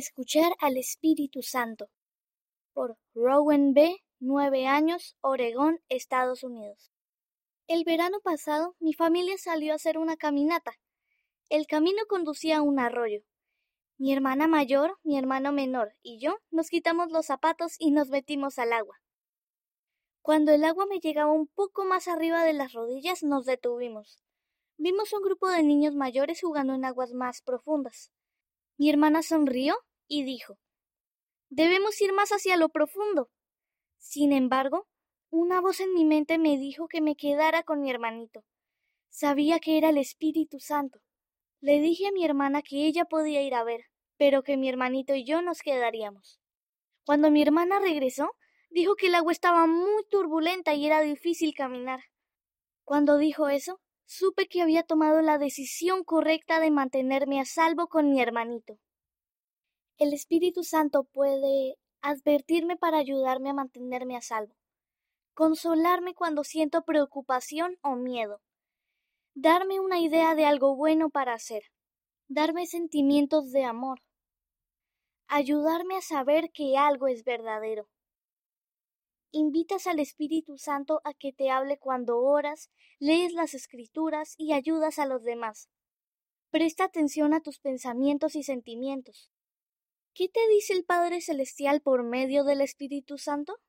Escuchar al Espíritu Santo por Rowan B., nueve años, Oregón, Estados Unidos. El verano pasado mi familia salió a hacer una caminata. El camino conducía a un arroyo. Mi hermana mayor, mi hermano menor y yo nos quitamos los zapatos y nos metimos al agua. Cuando el agua me llegaba un poco más arriba de las rodillas nos detuvimos. Vimos un grupo de niños mayores jugando en aguas más profundas. Mi hermana sonrió y dijo Debemos ir más hacia lo profundo. Sin embargo, una voz en mi mente me dijo que me quedara con mi hermanito. Sabía que era el Espíritu Santo. Le dije a mi hermana que ella podía ir a ver, pero que mi hermanito y yo nos quedaríamos. Cuando mi hermana regresó, dijo que el agua estaba muy turbulenta y era difícil caminar. Cuando dijo eso, supe que había tomado la decisión correcta de mantenerme a salvo con mi hermanito. El Espíritu Santo puede advertirme para ayudarme a mantenerme a salvo, consolarme cuando siento preocupación o miedo, darme una idea de algo bueno para hacer, darme sentimientos de amor, ayudarme a saber que algo es verdadero. Invitas al Espíritu Santo a que te hable cuando oras, lees las escrituras y ayudas a los demás. Presta atención a tus pensamientos y sentimientos. ¿Qué te dice el Padre Celestial por medio del Espíritu Santo?